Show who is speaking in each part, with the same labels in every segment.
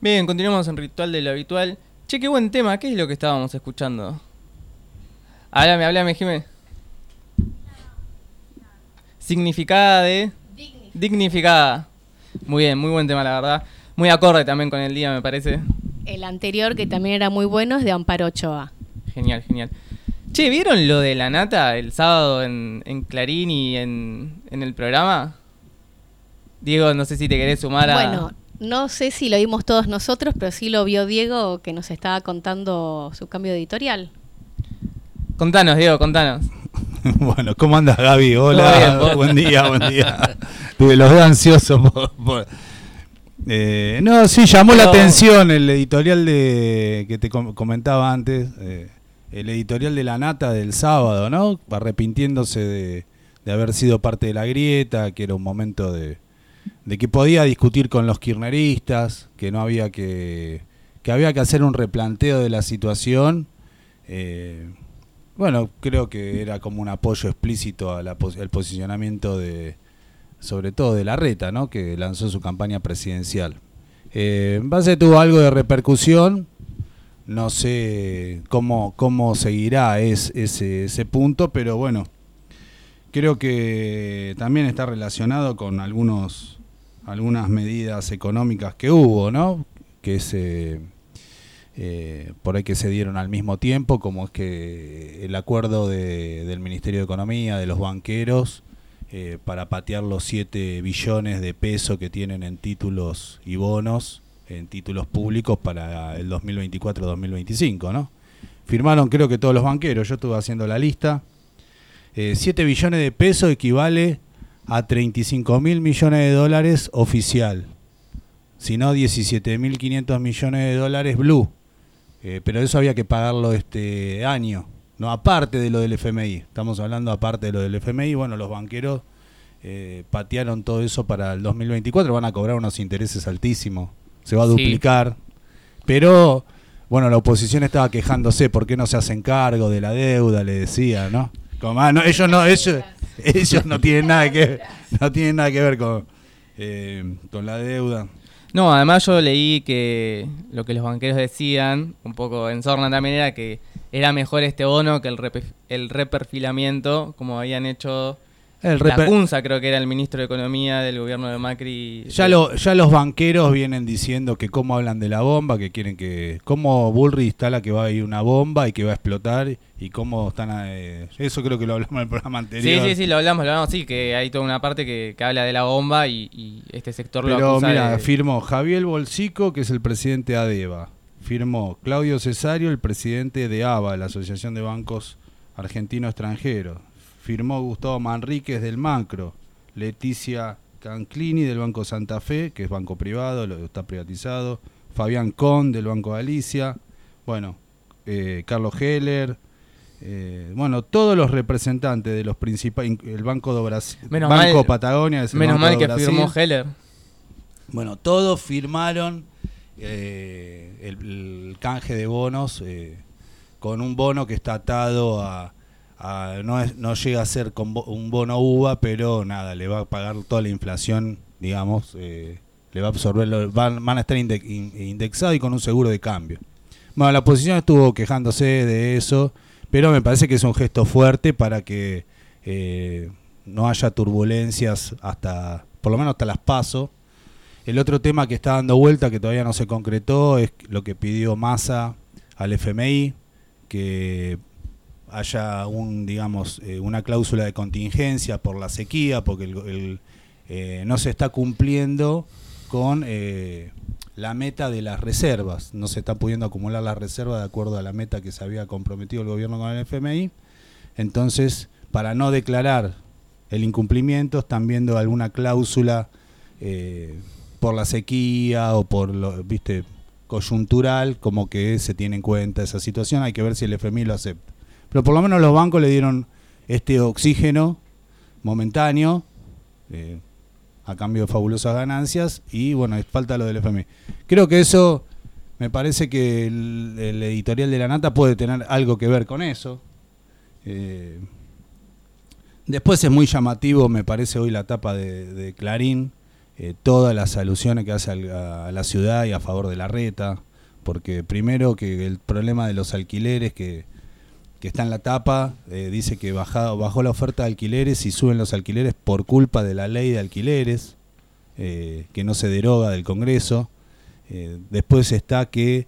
Speaker 1: Bien, continuamos en Ritual de lo Habitual. Che, qué buen tema, ¿qué es lo que estábamos escuchando? Háblame, háblame, Jimé. Significada de... Dignificada. Muy bien, muy buen tema, la verdad. Muy acorde también con el día, me parece.
Speaker 2: El anterior, que también era muy bueno, es de Amparo Ochoa.
Speaker 1: Genial, genial. Che, ¿vieron lo de la nata el sábado en, en Clarín y en, en el programa? Diego, no sé si te querés sumar a...
Speaker 2: Bueno, no sé si lo vimos todos nosotros, pero sí lo vio Diego que nos estaba contando su cambio de editorial.
Speaker 1: Contanos, Diego, contanos.
Speaker 3: bueno, ¿cómo andas, Gaby? Hola, buen día, buen día. Los veo ansiosos por... Eh, no, sí, llamó la atención el editorial de que te comentaba antes, eh, el editorial de La Nata del sábado, ¿no? Arrepintiéndose de, de haber sido parte de la grieta, que era un momento de, de que podía discutir con los kirchneristas, que no había que, que había que hacer un replanteo de la situación. Eh, bueno, creo que era como un apoyo explícito al posicionamiento de, sobre todo de la reta, ¿no? que lanzó su campaña presidencial. Eh, en base tuvo algo de repercusión, no sé cómo, cómo seguirá es, ese, ese punto, pero bueno, creo que también está relacionado con algunos algunas medidas económicas que hubo, ¿no? Que se eh, por ahí que se dieron al mismo tiempo, como es que el acuerdo del Ministerio de Economía, de los banqueros, eh, para patear los 7 billones de pesos que tienen en títulos y bonos, en títulos públicos para el 2024-2025, ¿no? Firmaron creo que todos los banqueros, yo estuve haciendo la lista. 7 eh, billones de pesos equivale a 35 mil millones de dólares oficial, sino 17 mil 500 millones de dólares blue. Eh, pero eso había que pagarlo este año, no aparte de lo del FMI. Estamos hablando aparte de lo del FMI. Bueno, los banqueros eh, patearon todo eso para el 2024, van a cobrar unos intereses altísimos, se va a duplicar. Pero bueno, la oposición estaba quejándose, ¿por qué no se hacen cargo de la deuda? Le decía, ¿no? Como, ah, no ellos no, ellos, ellos no tienen nada que no tienen nada que ver con, eh, con la deuda.
Speaker 1: No, además yo leí que lo que los banqueros decían, un poco en Sorna también, era que era mejor este bono que el, el reperfilamiento, como habían hecho el la Cunza creo que era el ministro de Economía del gobierno de Macri.
Speaker 3: Ya, lo, ya los banqueros vienen diciendo que cómo hablan de la bomba, que quieren que... Cómo Bullrich instala que va a ir una bomba y que va a explotar y cómo están... Eh, eso creo que lo hablamos en el programa anterior.
Speaker 1: Sí, sí, sí, lo hablamos, lo hablamos, sí, que hay toda una parte que, habla de la bomba y, este sector
Speaker 3: lo
Speaker 1: acusa
Speaker 3: mira, firmó Javier Bolsico, que es el presidente de ADEVA. Firmó Claudio Cesario, el presidente de ABA, la Asociación de Bancos Argentino Extranjeros firmó Gustavo Manríquez del Macro, Leticia Canclini del Banco Santa Fe, que es banco privado, lo está privatizado, Fabián Con del Banco Galicia, bueno, eh, Carlos Heller, eh, bueno, todos los representantes de los principales, el Banco de Brasil, Banco Patagonia,
Speaker 1: menos mal que firmó Heller.
Speaker 3: Bueno, todos firmaron eh, el, canje de bonos con un bono que está atado a no, no llega a ser con un bono uva, pero nada, le va a pagar toda la inflación, digamos, eh, le va a absorber, van, van a estar indexados y con un seguro de cambio. Bueno, la oposición estuvo quejándose de eso, pero me parece que es un gesto fuerte para que eh, no haya turbulencias hasta, por lo menos hasta las paso. El otro tema que está dando vuelta, que todavía no se concretó, es lo que pidió Massa al FMI, que haya un, digamos, eh, una cláusula de contingencia por la sequía, porque eh, no se está cumpliendo con eh, la meta de las reservas. No se está pudiendo acumular las reservas de acuerdo a la meta que se había comprometido el gobierno con el FMI. Entonces, para no declarar el incumplimiento, están viendo alguna cláusula por la sequía o por lo, viste, coyuntural, como que se tiene en cuenta esa situación. Hay que ver si el FMI lo acepta. Pero por lo menos los bancos le dieron este oxígeno momentáneo eh, a cambio de fabulosas ganancias y bueno, falta lo del FMI. Creo que eso me parece que el, editorial de la Nata puede tener algo que ver con eso. Eh, después es muy llamativo, me parece hoy la tapa de, Clarín, todas las alusiones que hace a, la ciudad y a favor de la reta, porque primero que el problema de los alquileres que, está en la tapa, dice que bajado, bajó la oferta de alquileres y suben los alquileres por culpa de la ley de alquileres, que no se deroga del Congreso. después está que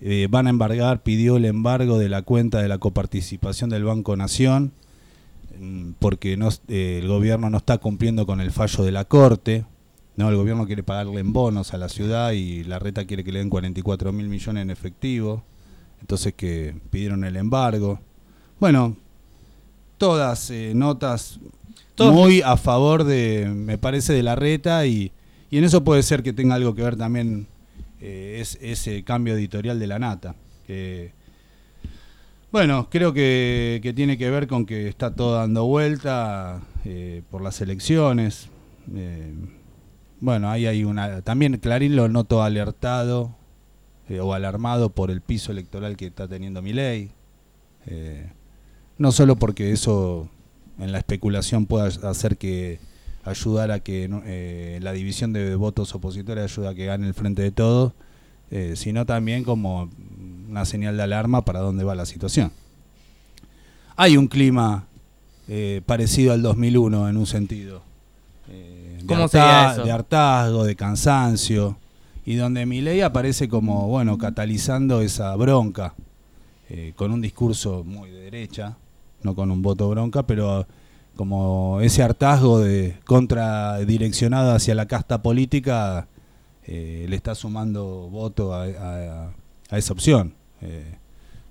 Speaker 3: eh, van a embargar, pidió el embargo de la cuenta de la coparticipación del Banco Nación, mm, porque eh, el gobierno no está cumpliendo con el fallo de la Corte. No, el gobierno quiere pagarle en bonos a la ciudad y la reta quiere que le den 44 mil millones en efectivo. Entonces que pidieron el embargo. Bueno, todas eh, notas muy a favor de, me parece, de la reta y, y en eso puede ser que tenga algo que ver también eh, es ese cambio editorial de la nata. Que, bueno, creo que, tiene que ver con que está todo dando vuelta eh, por las elecciones. Eh, bueno, ahí hay una. También Clarín lo noto alertado o alarmado por el piso electoral que está teniendo mi ley. No solo porque eso en la especulación pueda hacer que ayudar a que eh, la división de votos opositores ayuda a que gane el frente de todos, eh, sino también como una señal de alarma para dónde va la situación. Hay un clima eh, parecido al 2001 en un sentido. de, de hartazgo, de cansancio, y donde mi ley aparece como, bueno, catalizando esa bronca, con un discurso muy de derecha, no con un voto bronca, pero como ese hartazgo de contra direccionado hacia la casta política eh, le está sumando voto a, esa opción. Eh,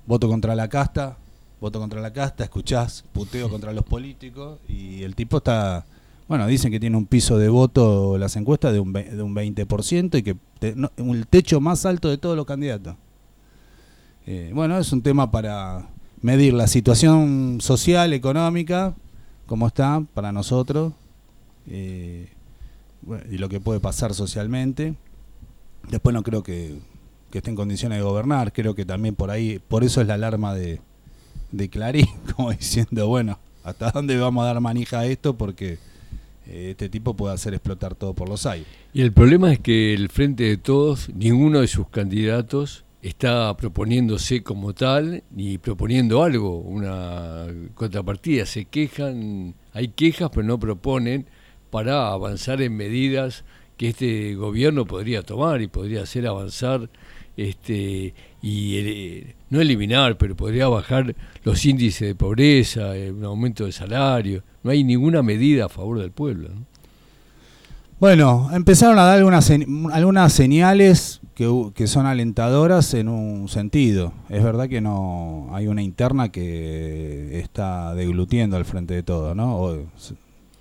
Speaker 3: voto contra la casta, voto contra la casta, escuchás puteo contra los políticos y el tipo está, bueno, dicen que tiene un piso de voto las encuestas de un, de un 20% y que el techo más alto de todos los candidatos. Eh, bueno, es un tema para medir la situación social, económica, cómo está para nosotros eh, y lo que puede pasar socialmente. Después no creo que, esté en condiciones de gobernar, creo que también por ahí, por eso es la alarma de, de Clarín, como diciendo, bueno, ¿hasta dónde vamos a dar manija a esto? Porque eh, este tipo puede hacer explotar todo por los aires.
Speaker 4: Y el problema es que el Frente de Todos, ninguno de sus candidatos está proponiéndose como tal ni proponiendo algo, una contrapartida. Se quejan, hay quejas, pero no proponen para avanzar en medidas que este gobierno podría tomar y podría hacer avanzar este y no eliminar, pero podría bajar los índices de pobreza, eh, un aumento de salario. No hay ninguna medida a favor del pueblo.
Speaker 3: Bueno, empezaron a dar algunas, algunas señales que, son alentadoras en un sentido. Es verdad que no hay una interna que está deglutiendo al frente de todo, ¿no?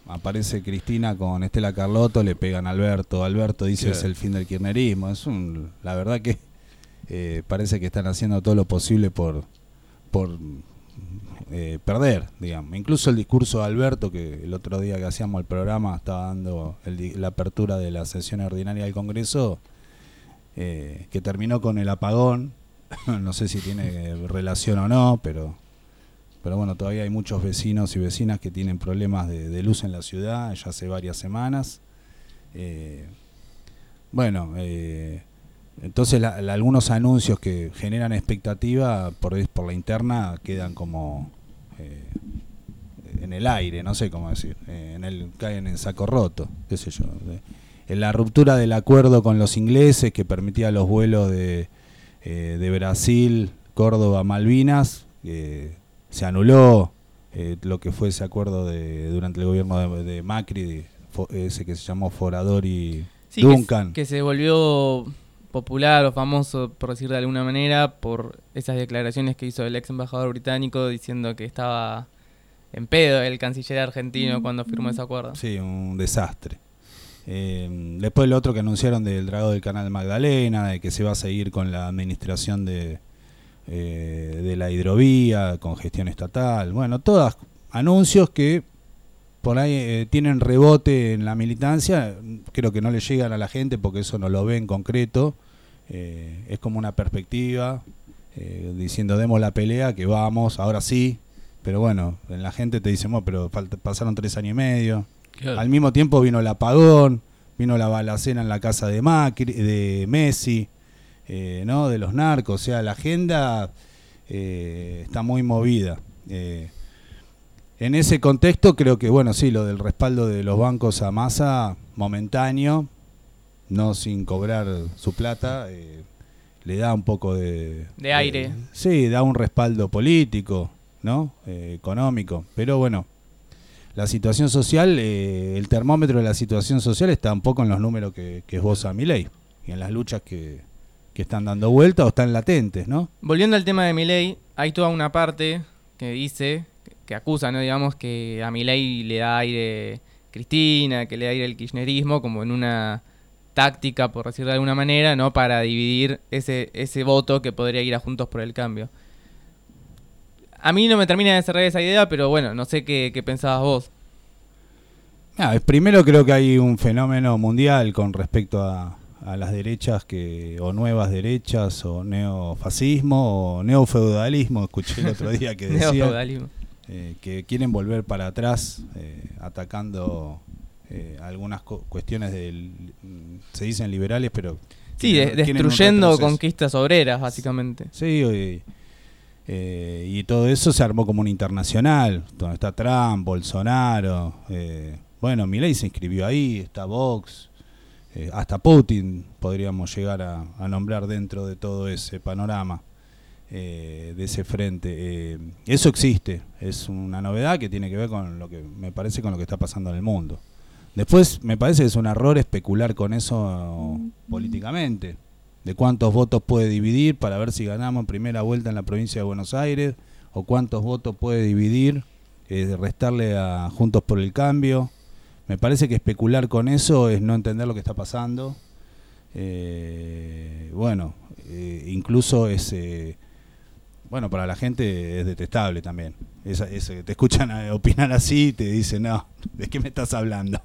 Speaker 3: aparece Cristina con Estela Carlotto, le pegan a Alberto, Alberto dice es el fin del kirchnerismo. Es un, la verdad que eh, parece que están haciendo todo lo posible por, por eh, perder, digamos. Incluso el discurso de Alberto, que el otro día que hacíamos el programa estaba dando la apertura de la sesión ordinaria del Congreso, eh, que terminó con el apagón. no sé si tiene relación o no, pero, pero bueno, todavía hay muchos vecinos y vecinas que tienen problemas de, luz en la ciudad ya hace varias semanas. Eh, bueno, eh, entonces algunos anuncios que generan expectativa por, por la interna quedan como en el aire, no sé cómo decir, en el caen en saco roto, qué sé yo en la ruptura del acuerdo con los ingleses que permitía los vuelos de, eh, de Brasil, Córdoba, Malvinas, se anuló eh, lo que fue ese acuerdo de, durante el gobierno de, Macri, ese que se llamó Forador y Duncan.
Speaker 1: Que, se volvió popular o famoso, por decir de alguna manera, por esas declaraciones que hizo el ex embajador británico diciendo que estaba en pedo el canciller argentino cuando firmó ese acuerdo.
Speaker 3: Sí, un desastre. Eh, después lo otro que anunciaron del dragado del canal Magdalena, de que se va a seguir con la administración de, eh, de la hidrovía, con gestión estatal. Bueno, todos anuncios que por ahí eh, tienen rebote en la militancia, creo que no le llegan a la gente porque eso no lo ve en concreto. es como una perspectiva, diciendo demos la pelea, que vamos, ahora sí. Pero bueno, en la gente te dicen, pero pasaron tres años y medio al mismo tiempo vino el apagón, vino la balacena en la casa de Macri, de Messi, eh, ¿no? De los narcos, o sea, la agenda eh, está muy movida. Eh, en ese contexto creo que, bueno, sí, lo del respaldo de los bancos a masa, momentáneo, no sin cobrar su plata, le da un poco de...
Speaker 1: De aire.
Speaker 3: sí, da un respaldo político, ¿no? económico, pero bueno la situación social, eh, el termómetro de la situación social está un poco en los números que, que esboza ley y en las luchas que, están dando vuelta o están latentes, ¿no?
Speaker 1: Volviendo al tema de ley, hay toda una parte que dice, que acusa, ¿no? Digamos que a ley le da aire Cristina, que le da aire el kirchnerismo, como en una táctica, por decirlo de alguna manera, ¿no? Para dividir ese, ese voto que podría ir a Juntos por el Cambio. A mí no me termina de cerrar esa idea, pero bueno, no sé qué, pensabas vos.
Speaker 3: Ah, primero creo que hay un fenómeno mundial con respecto a, las derechas que o nuevas derechas o neofascismo o neofeudalismo escuché el otro día que decía eh, que quieren volver para atrás eh, atacando eh, algunas cuestiones del se dicen liberales pero
Speaker 1: sí destruyendo conquistas obreras básicamente
Speaker 3: sí eh, y todo eso se armó como un internacional, donde está Trump, Bolsonaro. Eh, bueno, Milei se inscribió ahí, está Vox, hasta Putin podríamos llegar a, nombrar dentro de todo ese panorama, de ese frente. eso existe, es una novedad que tiene que ver con lo que me parece con lo que está pasando en el mundo. Después me parece que es un error especular con eso políticamente de cuántos votos puede dividir para ver si ganamos en primera vuelta en la provincia de Buenos Aires, o cuántos votos puede dividir, eh, restarle a Juntos por el Cambio. Me parece que especular con eso es no entender lo que está pasando. Eh, bueno, eh, incluso es, bueno, para la gente es detestable también. te escuchan opinar así y te dicen, no, ¿de qué me estás hablando?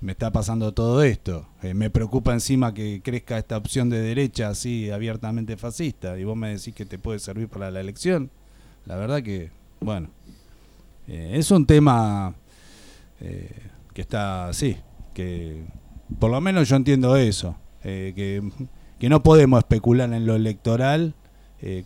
Speaker 3: me está pasando todo esto. Eh, me preocupa encima que crezca esta opción de derecha así abiertamente fascista y vos me decís que te puede servir para la elección. La verdad que, bueno, eh, es un tema eh, que está así, que por lo menos yo entiendo eso, que, que, no podemos especular en lo electoral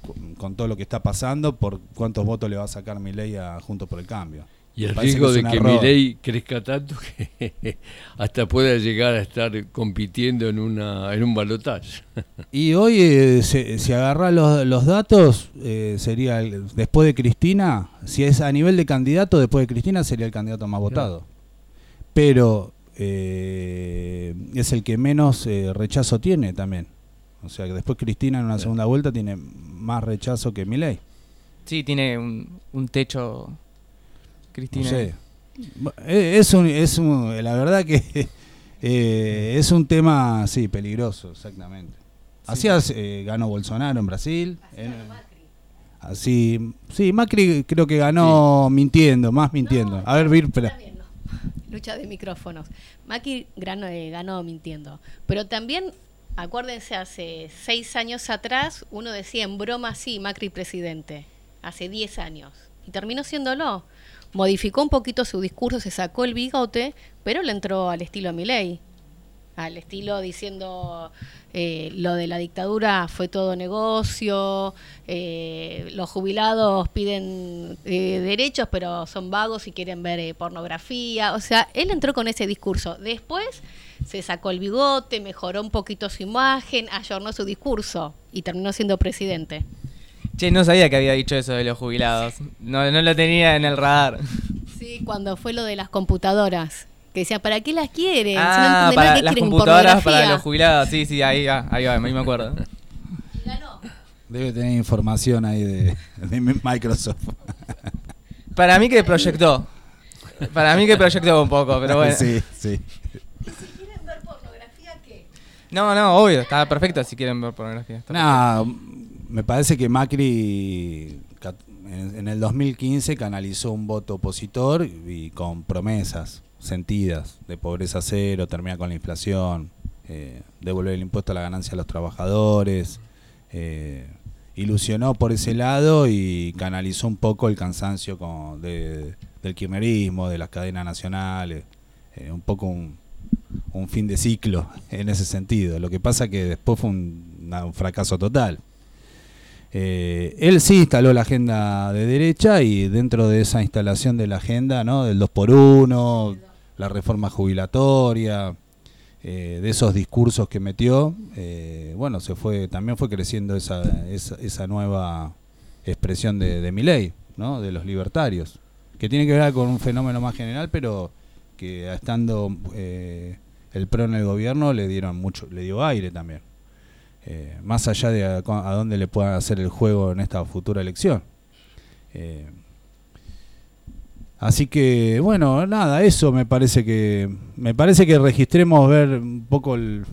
Speaker 3: con, con, todo lo que está pasando por cuántos votos le va a sacar mi ley a Juntos por el Cambio.
Speaker 4: Y el riesgo de que Milei crezca tanto que hasta pueda llegar a estar compitiendo en una en un balotaje.
Speaker 3: Y hoy, eh, si agarra los, los datos, eh, sería después de Cristina, si es a nivel de candidato, después de Cristina sería el candidato más votado. Pero eh, es el que menos rechazo tiene también. O sea que después Cristina en una segunda vuelta tiene más rechazo que Milei.
Speaker 1: Sí, tiene un, un techo Cristina.
Speaker 3: Eh, es, un, es la verdad que eh, es un tema, sí, peligroso, exactamente. Así eh, ganó Bolsonaro en Brasil. así, sí, Macri creo que ganó mintiendo, más mintiendo. A ver, Vir,
Speaker 2: Lucha de micrófonos. Macri ganó, ganó mintiendo. Pero también, acuérdense, hace seis años atrás, uno decía en broma, sí, Macri presidente. Hace diez años. Y terminó siéndolo modificó un poquito su discurso, se sacó el bigote, pero le entró al estilo Milei, al estilo diciendo eh, lo de la dictadura fue todo negocio, eh, los jubilados piden eh, derechos pero son vagos y quieren ver pornografía, o sea, él entró con ese discurso. Después se sacó el bigote, mejoró un poquito su imagen, ayornó su discurso y terminó siendo presidente.
Speaker 1: Che, no sabía que había dicho eso de los jubilados. No, no lo tenía en el radar.
Speaker 2: Sí, cuando fue lo de las computadoras. Que decía, ¿para qué las quieren?
Speaker 1: Ah, si no para las computadoras para los jubilados. Sí, sí, ahí va, ahí va, ahí me acuerdo.
Speaker 3: Debe tener información ahí de, Microsoft.
Speaker 1: Para mí que proyectó. Para mí que proyectó un poco, pero bueno.
Speaker 3: Sí, sí.
Speaker 2: ¿Y si quieren ver pornografía qué?
Speaker 1: No, no, obvio, está perfecto si quieren ver pornografía.
Speaker 3: No, me parece que Macri en el 2015 canalizó un voto opositor y con promesas sentidas de pobreza cero, terminar con la inflación, eh, devolver el impuesto a la ganancia a los trabajadores. Eh, ilusionó por ese lado y canalizó un poco el cansancio del kirchnerismo, de las cadenas nacionales, eh, un poco un, un fin de ciclo en ese sentido. Lo que pasa que después fue un, fracaso total. Eh, él sí instaló la agenda de derecha y dentro de esa instalación de la agenda, ¿no? del 2 por 1 la reforma jubilatoria, eh, de esos discursos que metió, eh, bueno, se fue también fue creciendo esa, esa, nueva expresión de, de ley, ¿no? de los libertarios, que tiene que ver con un fenómeno más general, pero que estando eh, el PRO en el gobierno le dieron mucho, le dio aire también. Eh, más allá de a, dónde le puedan hacer el juego en esta futura elección. Eh, así que bueno, nada, eso me parece que me parece que registremos ver un poco el,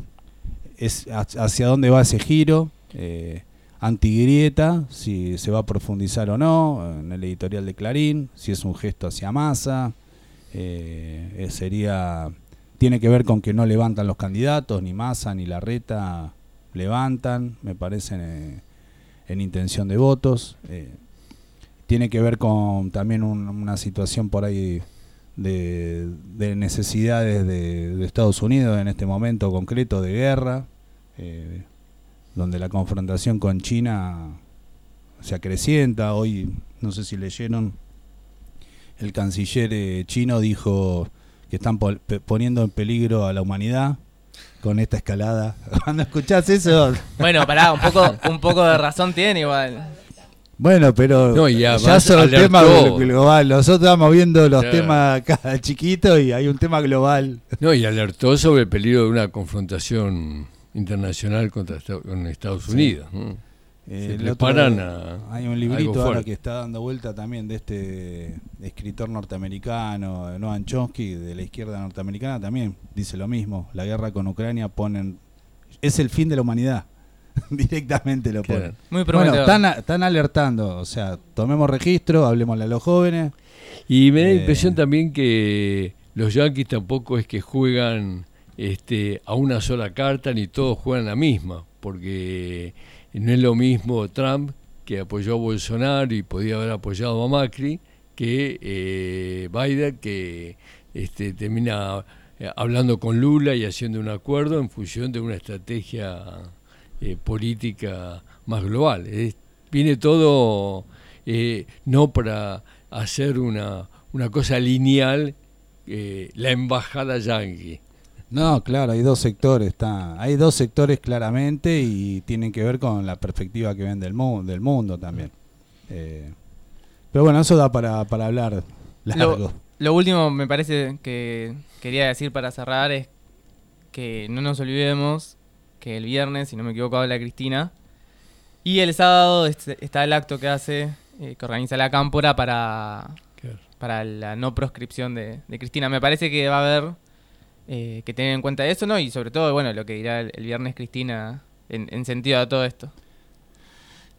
Speaker 3: es, hacia dónde va ese giro. Eh, antigrieta, si se va a profundizar o no, en el editorial de Clarín, si es un gesto hacia masa, eh, eh, sería tiene que ver con que no levantan los candidatos, ni Massa ni Larreta levantan, me parece, eh, en, intención de votos. tiene que ver con también una situación por ahí de, necesidades de, Estados Unidos en este momento concreto de guerra, donde la confrontación con China se acrecienta. Hoy, no sé si leyeron el canciller eh, chino dijo que están poniendo en peligro a la humanidad con esta escalada. Cuando escuchás eso...
Speaker 1: Bueno, pará, un poco, un poco de razón tiene igual.
Speaker 3: Bueno, pero ya, son el tema global. Nosotros estamos viendo los temas cada chiquito y hay un tema global.
Speaker 4: No, y alertó sobre el peligro de una confrontación internacional contra con Estados Unidos.
Speaker 3: Eh, hay un librito ahora que está dando vuelta también de este escritor norteamericano, Noam Chomsky, de la izquierda norteamericana, también dice lo mismo. La guerra con Ucrania ponen es el fin de la humanidad. Directamente lo ponen.
Speaker 1: Muy bueno,
Speaker 3: están, alertando, o sea, tomemos registro, hablemosle a los jóvenes.
Speaker 4: Y me da la eh, impresión también que los yanquis tampoco es que juegan este, a una sola carta ni todos juegan la misma, porque no es lo mismo Trump, que apoyó a Bolsonaro y podía haber apoyado a Macri, que eh, Biden, que este, termina eh, hablando con Lula y haciendo un acuerdo en función de una estrategia eh, política más global. viene todo no para hacer una, una cosa lineal, la embajada yanqui
Speaker 3: no, claro, hay dos sectores, está, hay dos sectores claramente y tienen que ver con la perspectiva que ven del, mundo, del mundo también. Eh, pero bueno, eso da para, para hablar
Speaker 1: largo. Lo, último me parece que quería decir para cerrar es que no nos olvidemos que el viernes, si no me equivoco, habla Cristina. Y el sábado está el acto que hace, eh, que organiza la Cámpora para, para la no proscripción de, de Cristina. Me parece que va a haber eh, que tener en cuenta eso, ¿no? Y sobre todo, bueno, lo que dirá el, viernes Cristina en, sentido a todo esto.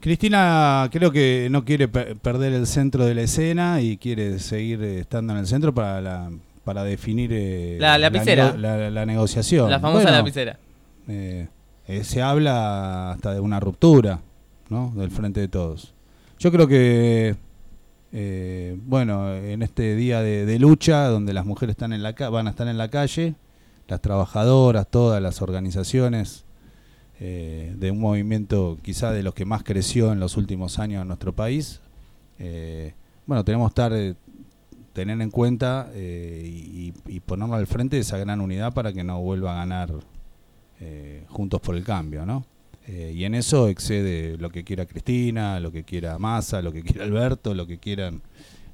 Speaker 3: Cristina creo que no quiere perder el centro de la escena y quiere seguir estando en el centro para la, para definir
Speaker 1: eh, la, lapicera.
Speaker 3: La, negociación.
Speaker 1: La famosa lapicera.
Speaker 3: Eh, se habla hasta de una ruptura ¿no? del frente de todos. Yo creo que eh, bueno, en este día de, lucha, donde las mujeres están en la van a estar en la calle, las trabajadoras, todas las organizaciones eh, de un movimiento quizá de los que más creció en los últimos años en nuestro país, eh, bueno, tenemos que estar, tener en cuenta y, y, ponernos al frente de esa gran unidad para que no vuelva a ganar Juntos por el Cambio, ¿no? Eh, y en eso excede lo que quiera Cristina, lo que quiera Massa, lo que quiera Alberto, lo que quieran.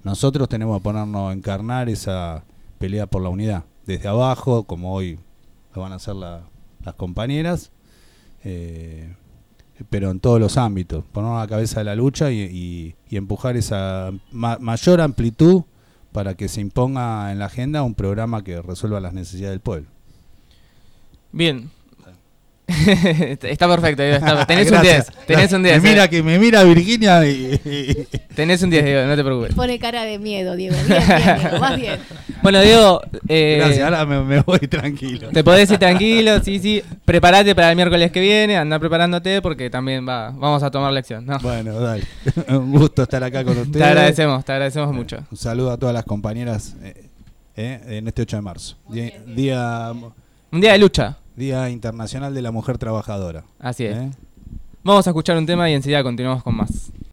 Speaker 3: Nosotros tenemos que ponernos a encarnar esa pelea por la unidad, desde abajo, como hoy lo van a hacer las compañeras, eh, pero en todos los ámbitos, ponernos a la cabeza de la lucha y, empujar esa mayor amplitud para que se imponga en la agenda un programa que resuelva las necesidades del pueblo.
Speaker 1: Bien, está perfecto, tenés un 10. Tenés un 10.
Speaker 3: Me mira, que me mira Virginia y,
Speaker 1: Tenés un 10, Diego, no te preocupes.
Speaker 2: Pone cara de miedo, Diego. Bien, más bien.
Speaker 1: Bueno, Diego. Eh,
Speaker 3: Gracias, ahora me, voy tranquilo.
Speaker 1: Te podés ir tranquilo, sí, sí. Prepárate para el miércoles que viene, anda preparándote porque también va, vamos a tomar lección.
Speaker 3: Bueno, dale. un gusto estar acá con ustedes.
Speaker 1: Te agradecemos, te agradecemos mucho.
Speaker 3: Un saludo a todas las compañeras eh, eh, en este 8 de marzo. día
Speaker 1: Un día de lucha.
Speaker 3: Día Internacional de la Mujer Trabajadora.
Speaker 1: Así es. ¿Eh? Vamos a escuchar un tema y enseguida continuamos con más.